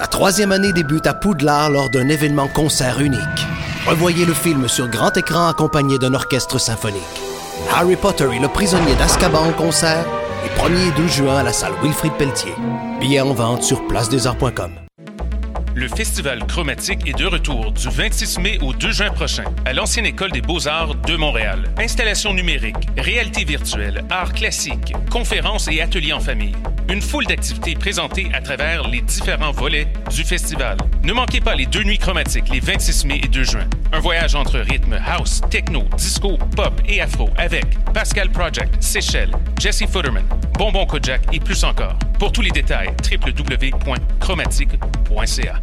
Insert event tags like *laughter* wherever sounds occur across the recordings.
La troisième année débute à Poudlard lors d'un événement concert unique. Revoyez le film sur grand écran accompagné d'un orchestre symphonique. Harry Potter et le prisonnier d'Azkaban en concert, les 1er et 12 juin à la salle Wilfrid Pelletier. Billets en vente sur placedesarts.com. Le Festival Chromatique est de retour du 26 mai au 2 juin prochain à l'Ancienne École des Beaux-Arts de Montréal. Installations numériques, réalité virtuelle, arts classiques, conférences et ateliers en famille. Une foule d'activités présentées à travers les différents volets du festival. Ne manquez pas les deux nuits chromatiques les 26 mai et 2 juin. Un voyage entre rythme house, techno, disco, pop et afro avec Pascal Project, Seychelles, Jesse Futterman, Bonbon Kojak et plus encore. Pour tous les détails, www.chromatique.ca.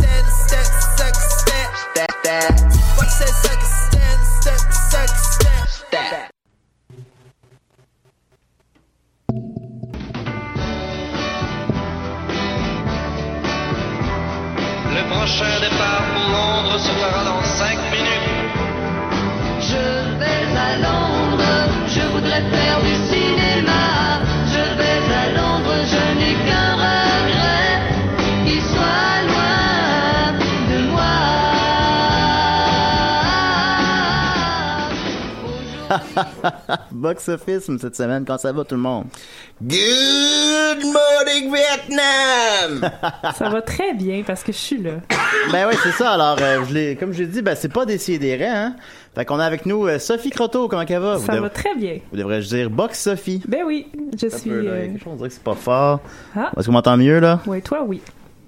Le *laughs* Box Office cette semaine, quand ça va tout le monde? Good morning Vietnam! *laughs* Ça va très bien parce que je suis là. *coughs* ben oui, c'est ça. Alors, euh, je l'ai, comme je l'ai dit, ben c'est pas des hein? Fait qu'on a avec nous euh, Sophie Croteau. Comment elle va? Ça va très bien. Vous devrais-je dire Box Sophie? Ben oui, je suis. Peu, là, euh, quelque chose, on dirait que c'est pas fort. Ah. Est-ce qu'on m'entend mieux, là? Oui, toi, oui.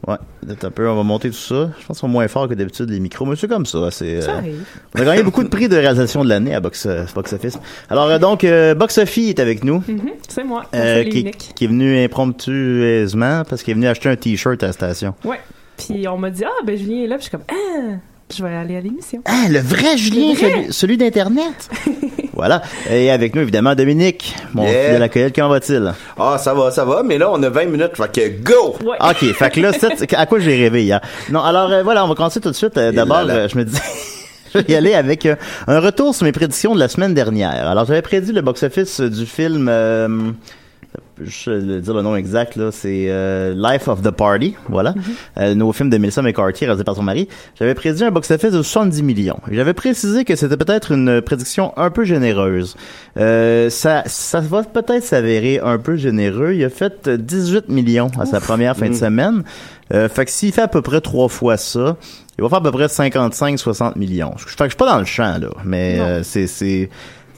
Ouais, un peu, on va monter tout ça. Je pense qu'on est moins fort que d'habitude les micros, mais c'est comme ça. C'est, Ça euh, arrive. on a gagné beaucoup de prix de réalisation de l'année à Box, euh, Box Office. Alors euh, donc, euh, Box Sophie est avec nous. Mhm, c'est moi. Qui est venu impromptueusement parce qu'il est venu acheter un t-shirt à la station. Ouais. Puis on m'a dit, ah, ben Julien est là. Puis je suis comme, ah, je vais aller à l'émission. Ah, le vrai Julien, Le vrai. celui, celui d'Internet. *laughs* voilà. Et avec nous, évidemment, Dominique, mon Yeah. fidèle accueil. Comment va-t-il? Ah, ça va, ça va, mais là, on a 20 minutes, fait que go! Ouais. OK, fait que là, c'est- à quoi j'ai rêvé hier? Non, alors euh, voilà, on va commencer tout de suite. Euh, D'abord, euh, je me dis... *laughs* Je vais y aller avec euh, un retour sur mes prédictions de la semaine dernière. Alors, j'avais prédit le box-office euh, du film... euh, je vais dire le nom exact, là, c'est euh, Life of the Party, voilà. Euh, le nouveau film de Melissa McCarthy, réalisé par son mari. J'avais prédit un box-office de 70 millions. J'avais précisé que c'était peut-être une prédiction un peu généreuse. Euh, ça, ça va peut-être s'avérer un peu généreux. Il a fait euh, 18 millions à sa première fin de semaine. Euh, fait que s'il fait à peu près trois fois ça, il va faire à peu près 55-60 millions. Je, fait que je suis pas dans le champ, là, mais euh, c'est...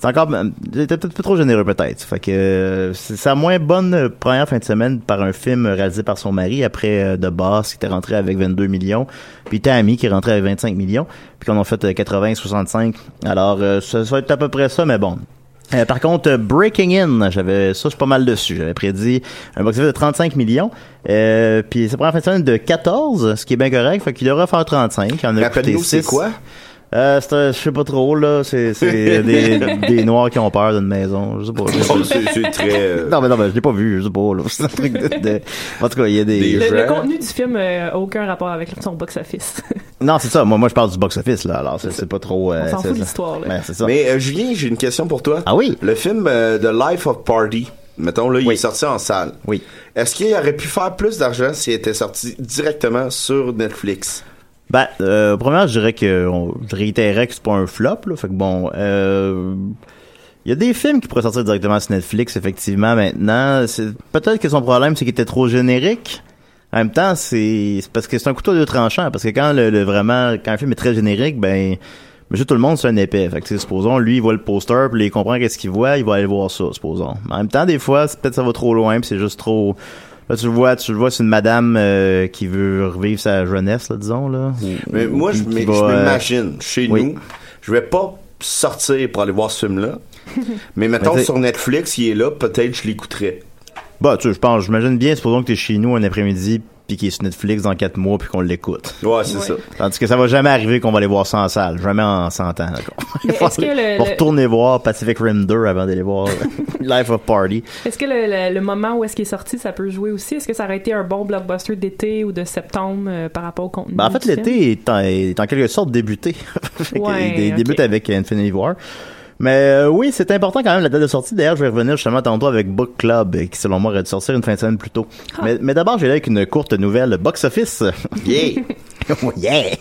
c'est encore c'était peut-être un peu trop généreux peut-être. Fait que euh, c'est sa moins bonne euh, première fin de semaine par un film réalisé par son mari après euh, The Boss qui était rentré avec 22 millions, puis Tammy qui est rentré avec 25 millions, puis qu'on a fait euh, 80 65. Alors euh, ça, ça va être à peu près ça mais bon. Euh, par contre, euh, Breaking In, j'avais ça, je suis pas mal dessus. J'avais prédit un box-office de 35 millions. Euh, puis c'est première fin de semaine de 14, ce qui est bien correct. Fait qu'il devrait faire 35. Il en a coûté Rappelle-nous, c'est 6. quoi? Euh, c'est un- je sais pas trop, là. C'est, c'est *laughs* des, des Noirs qui ont peur d'une maison. Je sais pas. C'est c'est très... euh, Non, mais non, mais je l'ai pas vu, je sais pas, là. *laughs* C'est un truc de, de- En tout cas, il y a des... Des- Le, contenu du film n'a aucun rapport avec son box-office. *laughs* Non, c'est ça. Moi, moi, je parle du box-office, là. Alors, c'est, c'est pas trop... euh, On s'en fout l'histoire, là. Ben, c'est ça. Mais euh, Julien, j'ai une question pour toi. Ah oui? Le film euh, The Life of Party, mettons, là, il est sorti en salle. Oui. Est-ce qu'il aurait pu faire plus d'argent s'il était sorti directement sur Netflix? Ben, euh, premièrement, je dirais que je réitérais que c'est pas un flop, là. Fait que bon, euh, y a des films qui pourraient sortir directement sur Netflix, effectivement, maintenant. Peut-être que son problème, c'est qu'il était trop générique. En même temps, c'est, parce que c'est un couteau à deux tranchants. Parce que quand le, le- vraiment, quand un film est très générique, ben, monsieur tout le monde, c'est un épais. Fait que, supposons, lui, il voit le poster, puis il comprend qu'est-ce qu'il voit, il va aller voir ça, supposons. En même temps, des fois, peut-être ça va trop loin, puis c'est juste trop, Là, tu le vois, tu le vois, c'est une madame euh, qui veut revivre sa jeunesse, là, disons, là. Mais ou moi, je euh, m'imagine, chez oui. nous, je vais pas sortir pour aller voir ce film-là. *laughs* Mais mettons, Mais sur Netflix, il est là, peut-être je l'écouterais. Bah, tu sais, je pense, j'imagine bien, supposons que t'es chez nous un après-midi, puis qui est sur Netflix dans quatre mois puis qu'on l'écoute. Ouais, c'est ça. Tandis que ça va jamais arriver qu'on va aller voir ça en salle, jamais en 100 ans. le- va le- retourner voir Pacific Rim 2 avant d'aller voir *laughs* Life of Party. Est-ce que le, le- le moment où est-ce qu'il est sorti, ça peut jouer aussi? Est-ce que ça aurait été un bon blockbuster d'été ou de septembre euh, par rapport au contenu? Ben, en fait, l'été est en, est en quelque sorte débuté. *laughs* Ouais, il débute avec Infinity War. Mais euh, oui, c'est important quand même la date de sortie. D'ailleurs, je vais revenir justement tantôt avec Book Club, euh, qui selon moi aurait dû sortir une fin de semaine plus tôt. Ah. Mais, mais d'abord, j'ai là avec une courte nouvelle box office. *laughs* Yeah! *laughs* *laughs* Yeah!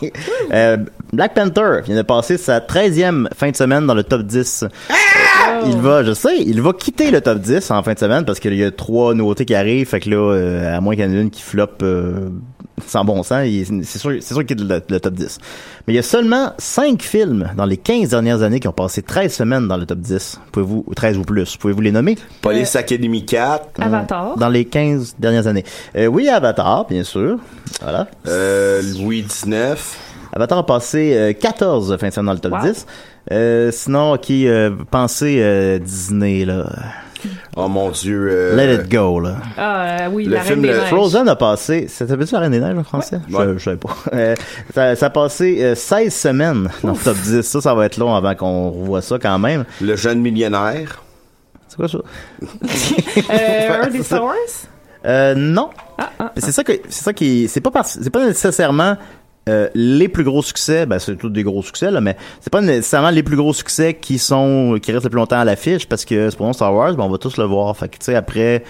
Euh, Black Panther vient de passer sa 13e fin de semaine dans le top 10. Il va, je sais, il va quitter le top 10 en fin de semaine parce qu'il y a trois nouveautés qui arrivent. Fait que là, euh, à moins qu'il y en ait une qui floppe euh, sans bon sens, c'est sûr, c'est sûr qu'il quitte le, le top 10. Mais il y a seulement 5 films dans les 15 dernières années qui ont passé 13 semaines dans le top 10. Pouvez-vous, ou 13 ou plus, pouvez-vous les nommer? Police Academy 4. Avatar. Dans les 15 dernières années. Euh, oui, Avatar, bien sûr. Voilà. Euh, Louis 19. Avatar a passé euh, 14 fins de semaine dans le top Wow. 10. Euh, sinon, qui euh, pensez euh, Disney, là. *laughs* Oh mon dieu. euh, Let it go, là. Ah euh, oui, Le la Reine film, des le Neiges. Frozen a passé, ça s'appelle la Reine des Neiges en français? Ouais. Je, je savais pas. *laughs* Euh, ça, ça a passé euh, 16 semaines dans le top 10. Ça, ça va être long avant qu'on revoie ça quand même. Le jeune millionnaire. C'est quoi ça? *laughs* Euh, un des Star Wars? Euh, non. Ah, ah, c'est ça que, c'est ça qui, c'est pas parce, c'est pas nécessairement, euh, les plus gros succès, ben c'est tous des gros succès là, mais c'est pas nécessairement les plus gros succès qui sont qui restent le plus longtemps à l'affiche parce que c'est pour nous Star Wars, ben on va tous le voir. Fait que tu sais après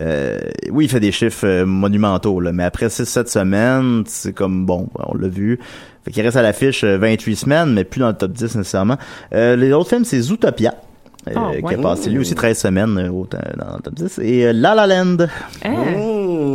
euh, oui, il fait des chiffres euh, monumentaux, là, mais après 6-7 semaines, c'est comme, bon, on l'a vu. Fait qu'il reste à l'affiche euh, 28 semaines, mais plus dans le top 10 nécessairement. Euh, les autres films, c'est Zootopia, euh, Ah, qui a passé lui aussi 13 semaines euh, dans le top 10. Et euh, La La Land.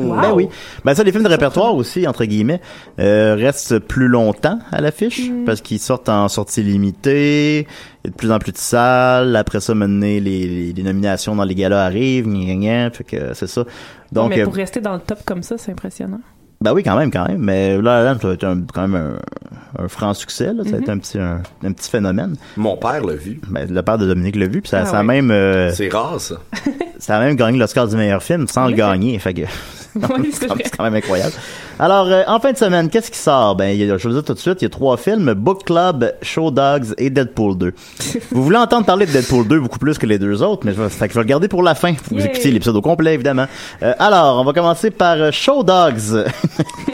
Wow. Ben oui. Ben ça, les films de répertoire aussi, entre guillemets, euh, restent plus longtemps à l'affiche Mm. parce qu'ils sortent en sortie limitée. Il y a de plus en plus de salles. Après ça, maintenant, les, les, les nominations dans les galas arrivent. Gna, gna, gna. fait que c'est ça. Donc, mais euh, pour rester dans le top comme ça, c'est impressionnant. Ben oui, quand même, quand même. Mais là, là, ça être un- quand même un, un franc succès. Là. Ça va être un petit, un, un petit phénomène. Mon père l'a vu. Ben, le père de Dominique l'a vu, puis ça, Ah ça a même, euh, C'est rare, ça. *laughs* ça a même gagné l'Oscar du meilleur film sans le gagner. Fait que *laughs* Oui, *laughs* c'est quand même incroyable. Alors, euh, en fin de semaine, qu'est-ce qui sort? Ben, il y a, je vous dis tout de suite, il y a trois films, Book Club, Show Dogs et Deadpool 2. *laughs* vous voulez entendre parler de Deadpool 2 beaucoup plus que les deux autres, mais je vais, fait que je vais le garder pour la fin. Vous Yay. écoutez l'épisode au complet, évidemment. Euh, alors, on va commencer par euh, Show Dogs. *laughs*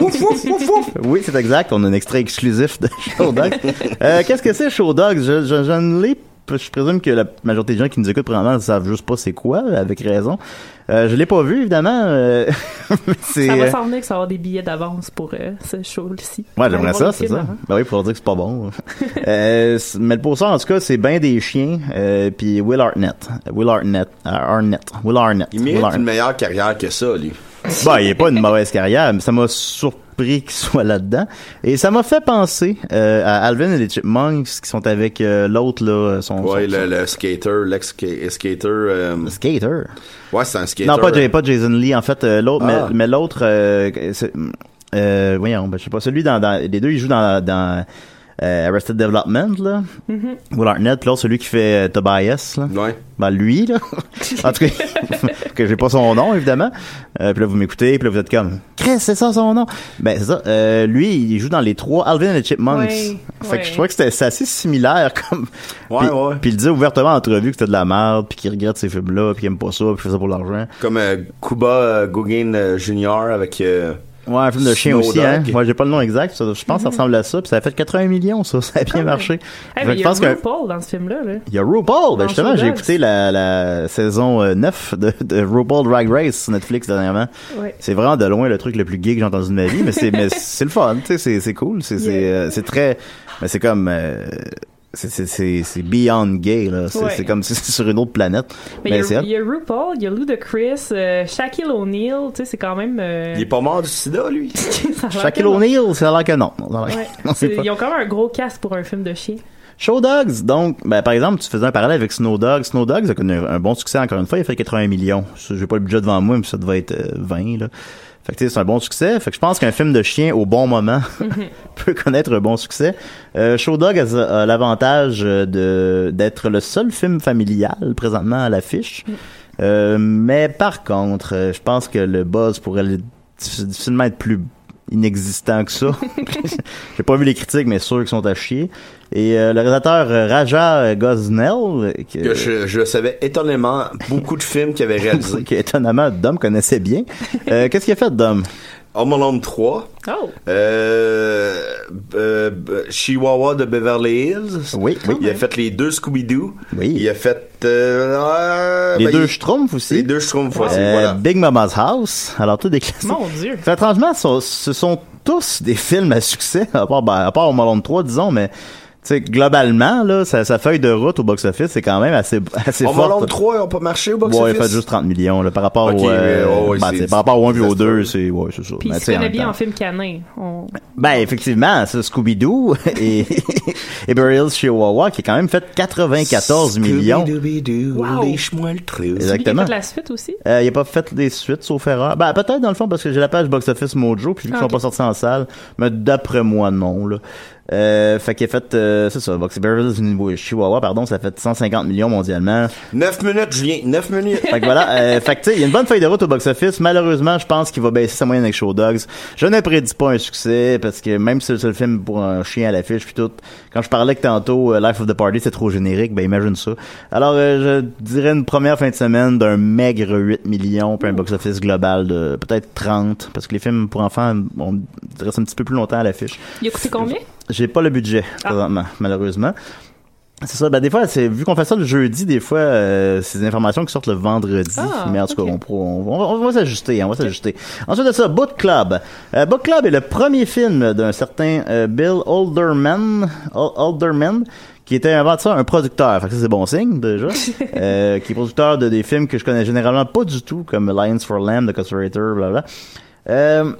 oui, c'est exact. On a un extrait exclusif de Show Dogs. Euh, qu'est-ce que c'est Show Dogs? Je, je, je ne l'ai je présume que la majorité des gens qui nous écoutent probablement ne savent juste pas c'est quoi, avec raison. Euh, je l'ai pas vu, évidemment. euh, *laughs* c'est, Ça va euh, s'en venir que ça va avoir des billets d'avance pour euh, ce show-ci. Ouais, j'aimerais ça, c'est ça. Ben oui, pour dire que c'est pas bon. *laughs* euh, mais le poster, en tout cas, c'est bien des chiens. Euh, puis Will Arnett. Will Arnett. Arnett. Will Arnett. Il Will mérite Arnett. une meilleure carrière que ça, lui. *laughs* Ben, il est pas une mauvaise carrière, mais ça m'a surpris qu'il soit là-dedans. Et ça m'a fait penser euh, à Alvin et les Chipmunks qui sont avec euh, l'autre, là, son, Ouais, son- le, le skater, l'ex-skater. euh, skater. ouais, c'est un skater. Non, pas, Jay- pas Jason Lee, en fait, euh, l'autre, Ah. mais, mais l'autre, euh, euh, voyons, ben, je sais pas, celui dans, dans, les deux, ils jouent dans, dans euh, Arrested Development, là. Mm-hmm. Will Arnett, puis l'autre, celui qui fait euh, Tobias, là. Ouais. Ben, lui, là. *laughs* en tout cas, *laughs* que j'ai pas son nom, évidemment. Euh, puis là, vous m'écoutez, puis là, vous êtes comme, Chris, c'est ça son nom? Ben, c'est ça. Euh, lui, il joue dans les trois Alvin and the Chipmunks. Ouais, fait que je trouvais que c'était c'est assez similaire, *laughs* comme. Ouais, puis, ouais. Puis il disait ouvertement en entrevue que c'était de la merde, puis qu'il regrette ces films-là, puis qu'il aime pas ça, puis qu'il fait ça pour l'argent. Comme euh, Kuba euh, Guggen euh, Jr. avec. Euh, Ouais, un film de chien aussi, hein. Moi, j'ai pas le nom exact. ça- je pense que ça ressemble à ça. Puis ça a fait 80 millions, ça. *laughs* Ça a bien Mm-hmm. Ah marché. Mais que il je y a pense RuPaul dans ce film-là. Là. il y a RuPaul. Ben justement, j'ai écouté la, la saison euh, 9 de, de RuPaul Drag Race sur Netflix dernièrement. Ouais. C'est vraiment de loin le truc le plus gay que j'ai entendu de ma vie, mais c'est mais *laughs* c'est le fun, tu sais, c'est c'est cool, c'est c'est Yeah. euh, c'est très mais c'est comme euh, c'est c'est c'est c'est beyond gay là, c'est Ouais. c'est comme si c'est sur une autre planète. Mais Mais il y, c'est a, elle. il y a RuPaul, il y a Ludacris, euh, Shaquille O'Neal, tu sais, c'est quand même. euh, Il est pas mort du sida, lui. *laughs* Shaquille que non. O'Neal, ça a l'air que non. Ouais. *laughs* non, c'est C'est- Ils ont quand même un gros cast pour un film de chien. Show Dogs, donc, ben, par exemple, tu faisais un parallèle avec Snow Dogs. Snow Dogs a connu un, un bon succès encore une fois. Il a fait 80 millions. J'ai pas le budget devant moi, mais ça devait être euh, 20, là. Fait que, c'est un bon succès. Fait que je pense qu'un film de chien au bon moment *laughs* *laughs* peut connaître un bon succès. Euh, Show Dog a, a l'avantage euh, de, d'être le seul film familial présentement à l'affiche. Euh, mais par contre, je pense que le buzz pourrait difficilement être plus inexistant que ça. *laughs* J'ai pas vu les critiques, mais sûr qu'ils sont à chier. Et euh, le réalisateur euh, Raja Gosnell, euh, que, Que je, je savais étonnamment beaucoup de films qu'il avait *laughs* réalisés. que étonnamment Dom connaissait bien. Euh, Qu'est-ce qu'il a fait, Dom? Home Alone 3, Oh! euh, euh, Chihuahua de Beverly Hills. Oui, oui. Il a fait les deux Scooby-Doo. Oui. Il a fait... euh, euh, Les ben, deux il- Schtroumpfs aussi. Les deux Schtroumpfs aussi, Euh, voilà. Big Mama's House. Alors, tout des classiques. Mon Dieu! Fait, étrangement, ce sont- ce sont tous des films à succès, *laughs* à part, ben, à part Home Alone 3, disons, mais sais, globalement, là, sa, sa feuille de route au box-office, c'est quand même assez, assez Home forte. Alone 3, ils ont pas marché au Ouais, il box-office? fait juste 30 millions, là, par rapport au, euh, ouais, ben, c'est- c'est- par rapport au 1 puis au c'est 2, ça. c'est, ouais, c'est ça. Puis Mais il se connaît bien temps. en film canin. On- Ben, effectivement, ça, Scooby-Doo *laughs* et, et Hills Chihuahua, qui a quand même fait 94 millions. Scooby-Doo, Wow. lèche-moi le trou. Celui qui a Exactement. fait la suite aussi? Euh, il a pas fait des suites, sauf erreur. Ben, peut-être dans le fond, parce que j'ai la page Box Office Mojo, puis vu qu'ils Ah, sont pas sortis en salle, mais d'après moi, non, là. Euh, fait qu'il a fait, euh, c'est ça, Box Beverly Hills Chihuahua, pardon, ça a fait 150 millions mondialement. 9 minutes, Julien, 9 minutes. Fait que voilà, euh, fait que tu sais, il y a une bonne feuille de route au box-office. Malheureusement, je pense qu'il va baisser sa moyenne avec Show Dogs. Je ne prédis pas un succès parce que même si c'est le film pour un chien à l'affiche puis tout, quand je parlais que tantôt euh, Life of the Party c'est trop générique, ben imagine ça. Alors euh, je dirais une première fin de semaine d'un maigre 8 millions puis un box-office global de peut-être 30 parce que les films pour enfants on restent un petit peu plus longtemps à l'affiche. Il a coûté combien? J'ai pas le budget Ah. malheureusement. C'est ça, ben des fois, c'est vu qu'on fait ça le jeudi, des fois, euh, c'est des informations qui sortent le vendredi. Ah, mais en tout cas, on, on, va- on va s'ajuster, hein, on va s'ajuster. Ensuite de ça, Book Club. Euh, Book Club est le premier film d'un certain euh, Bill Alderman, Al- Alderman, qui était avant ça un producteur. Fait que ça, c'est bon signe, déjà. *laughs* euh, qui est producteur de des films que je connais généralement pas du tout, comme Alliance for Lamb, The Conspirator, blablabla. Euh,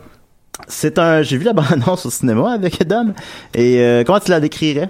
c'est un, j'ai vu la bande-annonce au cinéma avec Dom. Et euh, comment tu la décrirais?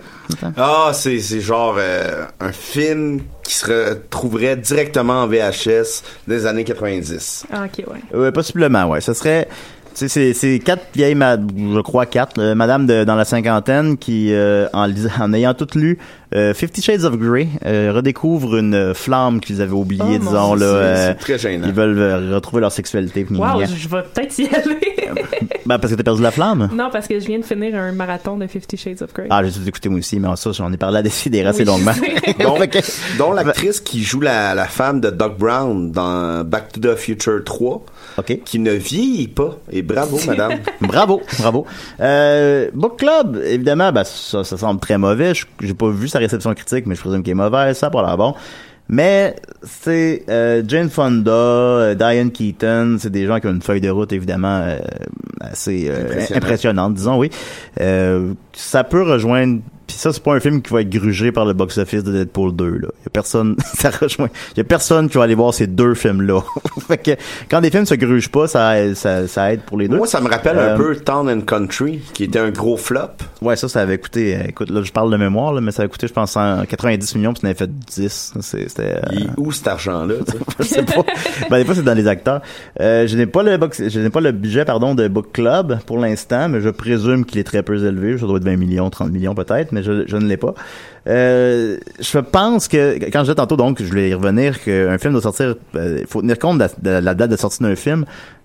Ah, c'est, c'est genre euh, un film qui se retrouverait directement en VHS des années 90. Ah, ok, ouais. Euh, possiblement, ouais. Ce serait, tu sais, c'est, c'est quatre vieilles, ma- je crois quatre, euh, madame de, dans la cinquantaine qui, euh, en, lis- en ayant toutes lu euh, Fifty Shades of Grey, euh, redécouvrent une flamme qu'ils avaient oubliée, Oh, disons là. c'est- euh, c'est très gênant. Ils veulent euh, retrouver leur sexualité. Wow, je vais peut-être y *laughs* aller. *laughs* Ben, parce que t'as perdu la flamme. non, parce que je viens de finir un marathon de Fifty Shades of Grey. Ah, j'ai tout écouté moi aussi, mais en ça, j'en ai parlé à décider assez longuement. Donc, *laughs* *laughs* dont l'actrice qui joue la, la femme de Doc Brown dans Back to the Future 3, OK. qui ne vieillit pas. Et bravo, madame. Bravo, bravo. Euh, Book Club, évidemment, ben, ça, ça semble très mauvais. Je- J'ai pas vu sa réception critique, mais je présume qu'elle est mauvaise. Ça a pas l'air bon. Mais c'est euh, Jane Fonda, euh, Diane Keaton, c'est des gens qui ont une feuille de route évidemment euh, assez euh, Impressionnant. impressionnante, disons oui. Euh, ça peut rejoindre. Puis ça, c'est pas un film qui va être grugé par le box-office de Deadpool 2. Là. Y a personne, *laughs* ça rejoint. Y a personne qui va aller voir ces deux films-là. *laughs* fait que quand des films se grugent pas, ça, ça, ça aide pour les deux. Moi, ça me rappelle un peu Town and Country, qui était un gros flop. Ouais, ça, ça avait coûté, euh, écoute, là, je parle de mémoire, là, mais ça avait coûté, je pense, 100 90 millions, puis ça en avait fait 10. C'est- C'était, euh, où cet argent-là? *laughs* je sais pas. ben, des fois, c'est dans les acteurs. Euh, je n'ai pas le box, je n'ai pas le budget, pardon, de Book Club pour l'instant, mais je présume qu'il est très peu élevé. Ça doit être 20 millions, 30 millions peut-être, mais je, je ne l'ai pas. Euh, je pense que, quand je disais tantôt, donc, je voulais y revenir, qu'un film doit sortir, euh, il faut tenir compte de la, de la date de sortie d'un film.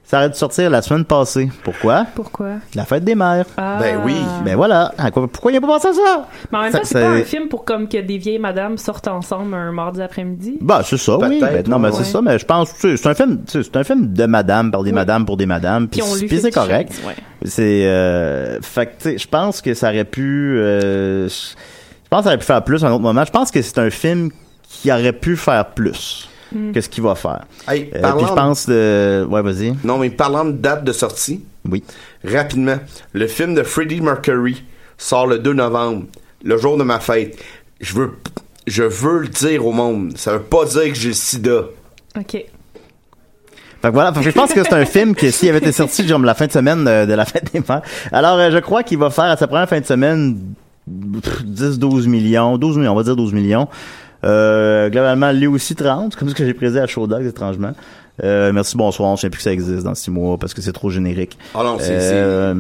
Ça aurait dû sortir la semaine passée. Pourquoi? Pourquoi? La fête des mères. Ah. Ben oui. Ben voilà. Pourquoi il n'y a pas pensé à ça? Mais en même Ça- temps, c'est pas un film pour comme que des vieilles madames sortent ensemble un mardi après-midi? Bah, c'est ça, oui. Ben, non, mais c'est ça, mais je pense, tu sais, c'est un film, tu sais, c'est un film de madame par des Oui. madames pour des madames, puis c'est correct. Ouais. C'est, euh, fait que, tu sais, je pense que ça aurait pu, euh, je je pense que ça aurait pu faire plus à un autre moment. Je pense que c'est un film qui aurait pu faire plus Hmm. que ce qu'il va faire? Hey, Euh, puis je pense de, ouais, vas-y. Non, mais parlant de date de sortie, Oui. rapidement, le film de Freddie Mercury sort le 2 novembre, le jour de ma fête. Je veux, je veux le dire au monde. Ça veut pas dire que j'ai le sida. OK. Fait que voilà, fait que je pense que c'est un film que s'il avait été sorti genre la fin de semaine de, de la fête des mères. Alors euh, je crois qu'il va faire à sa première fin de semaine pff, 10-12 millions, 12 millions, on va dire 12 millions. Euh, globalement, lui aussi 30, comme ce que j'ai prédit à Show Dogs, étrangement. Euh, merci, bonsoir. Je sais plus que ça existe dans six mois parce que c'est trop générique. Ah non, c'est- Euh,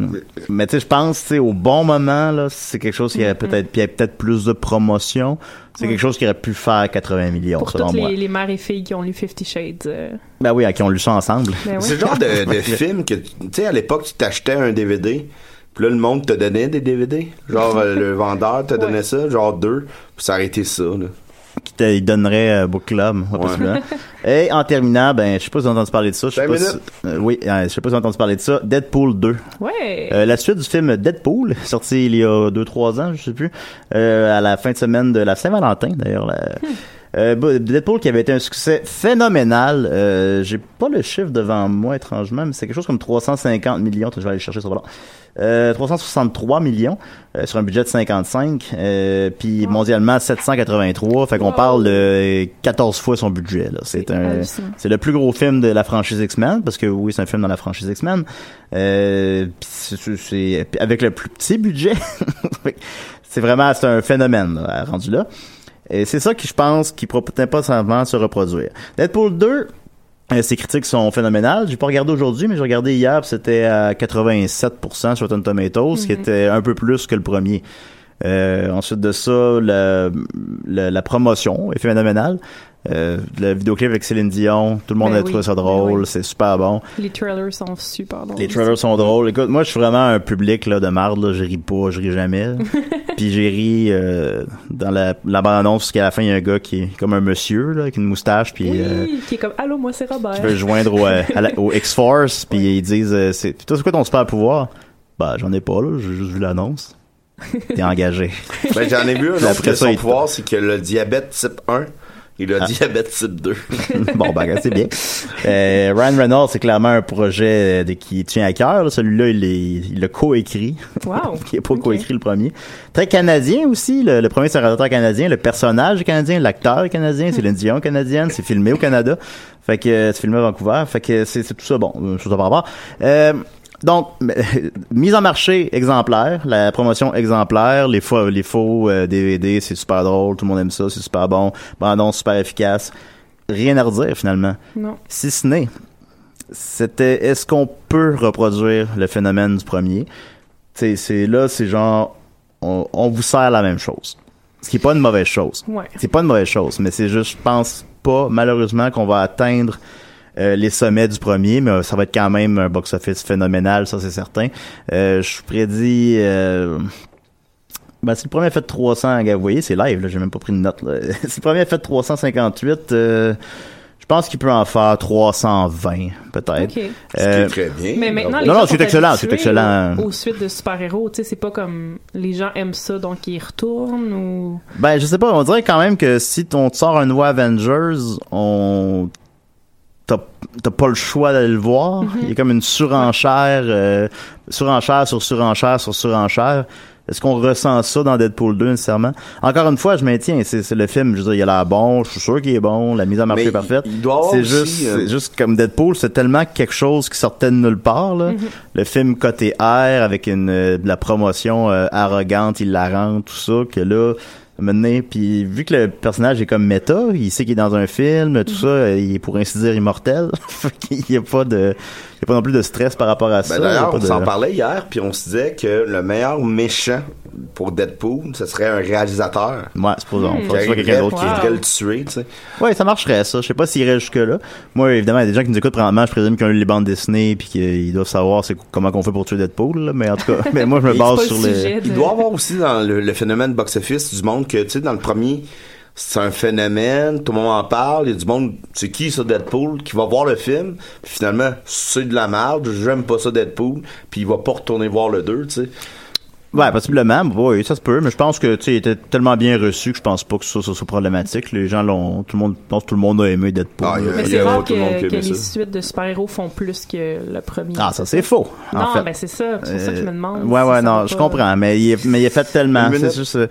mais tu sais, je pense, tu sais, au bon moment, là, c'est quelque chose qui aurait peut-être, puis il y a peut-être plus de promotion. C'est quelque chose qui aurait pu faire 80 millions, Pour selon toutes moi. les, les mères et filles qui ont lu Fifty Shades. euh, Ben oui, à qui ont lu ça ensemble. Ben oui. C'est le genre de, *laughs* de film que, tu sais, à l'époque, tu t'achetais un DVD, puis là, le monde te donnait des DVD. Genre, *laughs* euh, le vendeur te donnait ça, genre deux, puis ça aurait été ça, là. Qui te il donnerait euh, Book Club, ouais, possiblement. Et en terminant, ben, je sais pas si vous avez entendu parler de ça. Je sais Cinq pas si, euh, oui, euh, je sais pas si vous avez entendu parler de ça. Deadpool 2. Ouais. Euh, la suite du film Deadpool, sorti il y a 2-3 ans, je sais plus, euh, à la fin de semaine de la Saint-Valentin, d'ailleurs. la- bah, Deadpool qui avait été un succès phénoménal. Euh, J'ai pas le chiffre devant moi étrangement, mais c'est quelque chose comme 350 millions. Je vais aller le chercher sur le euh, 363 millions euh, sur un budget de 55, euh, puis mondialement 783. Fait qu'on parle de 14 fois son budget. C'est un, c'est le plus gros film de la franchise X-Men parce que oui, c'est un film dans la franchise X-Men. Euh, c'est- avec le plus petit budget. *laughs* c'est vraiment c'est un phénomène là, rendu là. Et c'est ça qui, je pense, qui peut-être pas simplement se reproduire. Deadpool 2, euh, ses critiques sont phénoménales. J'ai pas regardé aujourd'hui, mais j'ai regardé hier, c'était à 87% sur Rotten Tomatoes, ce qui Mhm. était un peu plus que le premier. Euh, ensuite de ça, la promotion est phénoménale. Euh, le vidéoclip avec Céline Dion, tout le monde Ben a oui, trouvé ça ben drôle, oui. c'est super bon. Les trailers sont super drôles. Les trailers sont drôles. Écoute, moi, je suis vraiment un public là, de marde. Là. Je ris pas, je ris jamais. *laughs* Puis j'ai ri euh, dans la, la bande-annonce, parce qu'à la fin, il y a un gars qui est comme un monsieur, là, avec une moustache, puis Oui, euh, qui est comme Allô, moi c'est Robert. qui veut se joindre au, euh, à la- au *laughs* X-Force, puis ils disent euh, c'est, Toi, c'est quoi ton super pouvoir? Bah, j'en ai pas, là. J'ai juste vu l'annonce. *laughs* T'es engagé. Ben, j'en ai vu un autre après que son pouvoir, c'est que le diabète type 1 le Ah. diabète type 2. bon, ben, c'est bien. Euh, Ryan Reynolds, c'est clairement un projet euh, de, qui tient à cœur. là. Celui-là, il est- il l'a co-écrit. Wow. *laughs* qui n'a pas co-écrit le premier. Très canadien aussi. Le, le premier, c'est un réalisateur canadien. Le personnage est canadien. L'acteur est canadien. C'est Dion canadienne. C'est filmé au Canada. Fait que euh, c'est filmé à Vancouver. Fait que c'est c'est tout ça. Bon, euh, chose à par rapport. Euh, donc, *laughs* mise en marché exemplaire, la promotion exemplaire, les faux, les faux euh, DVD, c'est super drôle, tout le monde aime ça, c'est super bon, bandon super efficace. Rien à redire finalement. Non. Si ce n'est, c'était est-ce qu'on peut reproduire le phénomène du premier? C'est, là, c'est genre, on, on vous sert la même chose. Ce qui est pas une mauvaise chose. Ouais. C'est pas une mauvaise chose, mais c'est juste, je pense pas, malheureusement, qu'on va atteindre euh, les sommets du premier, mais euh, ça va être quand même un box-office phénoménal, ça c'est certain. Euh, je prédis... Euh, ben, si le premier a fait 300, vous voyez, c'est live, là, j'ai même pas pris de note. Là. *laughs* si le premier a fait 358, euh, je pense qu'il peut en faire 320, peut-être. Ok. Ce qui est très bien. Mais maintenant, Non, les non, gens c'est sont excellent, c'est excellent. Aux, aux suites de super-héros, tu sais, c'est pas comme les gens aiment ça, donc ils retournent ou. Ben, je sais pas, on dirait quand même que si on te sort un nouveau Avengers, on t'as t'as pas le choix d'aller le voir. Mhm. Il y a comme une surenchère, euh, surenchère sur surenchère sur surenchère. Est-ce qu'on ressent ça dans Deadpool 2 nécessairement? Encore une fois, je maintiens, c'est c'est le film, je veux dire, il a l'air bon, je suis sûr qu'il est bon, la mise en marché Mais est parfaite. il doit avoir C'est juste, euh, c'est juste comme Deadpool, c'est tellement quelque chose qui sortait de nulle part, là. Mhm. Le film côté R avec une, euh, de la promotion euh, arrogante, hilarante, tout ça, que là, maintenant, puis vu que le personnage est comme méta, il sait qu'il est dans un film, tout ça, euh, il est pour ainsi dire immortel. *laughs* il n'y a pas de, a pas non plus de stress par rapport à ça. Ben, Il y a D'ailleurs, pas on de- s'en parlait hier, puis on se disait que le meilleur méchant pour Deadpool, ce serait un réalisateur. Ouais, supposons. Faut Qui que quelqu'un d'autre qui qui. voudrait le tuer, tu sais. Ouais, ça marcherait, ça. Je sais pas s'il irait jusque-là. Moi, évidemment, il y a des gens qui nous écoutent probablement, je présume qu'ils ont lu les bandes dessinées puis qu'ils doivent savoir comment qu'on fait pour tuer Deadpool, là. Mais en tout cas, *laughs* mais moi, je me base sur le. Il doit y avoir aussi dans le, le phénomène box-office du monde que, tu sais, dans le premier, c'est un phénomène, tout le monde en parle, il y a du monde, c'est qui ça Deadpool, qui va voir le film, puis finalement, c'est de la merde, j'aime pas ça Deadpool, puis il va pas retourner voir le 2, tu sais. Ouais, possiblement. Oui, ça se peut, mais je pense que, tu sais, il était tellement bien reçu que je pense pas que ça, ça soit problématique. Les gens l'ont, tout le monde, je pense que tout le monde a aimé Deadpool. Ah, il y a- Mais il y c'est a rare tout le monde qui que, que aimait les suites de super-héros font plus que le premier. Ah, ça c'est faux. en Non, fait. ben c'est ça. C'est ça que je me demande. Ouais, si ouais, non, je pas- comprends, mais il est, mais il est fait tellement, c'est juste, euh,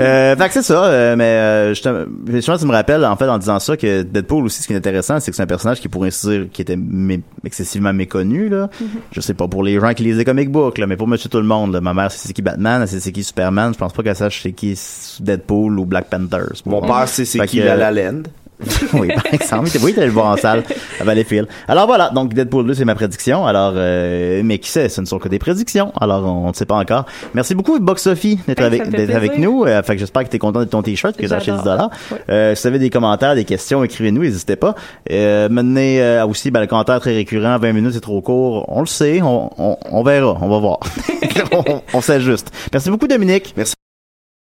euh, fait que c'est ça, euh, mais, euh, je te- justement, tu me rappelles, en fait, en disant ça, que Deadpool aussi, ce qui est intéressant, c'est que c'est un personnage qui pourrait se dire, qui était mé- excessivement méconnu, là. Mm-hmm. Je sais pas pour les gens qui lisent les comic books, là, mais pour monsieur tout le monde, là. Ma mère, c'est qui Batman, c'est qui Superman, je pense pas qu'elle sache c'est qui Deadpool ou Black Panther. Mon père sait c'est qui que, La euh, La Land. *laughs* oui, par exemple. Oui, t'allais le voir en salle à Valleyfield. Alors voilà, donc Deadpool 2, c'est ma prédiction. Alors, euh, mais qui sait, ce ne sont que des prédictions. Alors, on ne sait pas encore. Merci beaucoup, Box Sophie, d'être Hey, ça avec, d'être avec nous. Euh, fait que j'espère que t'es content de ton t-shirt que t'as acheté 10 J'adore. dollars. Euh, si vous avez des commentaires, des questions, écrivez-nous, n'hésitez pas. Euh, menez euh, aussi, ben, le commentaire très récurrent, 20 minutes, c'est trop court. On le sait, on, on, on verra, on va voir. *laughs* on, on s'ajuste. Merci beaucoup, Dominique. Merci.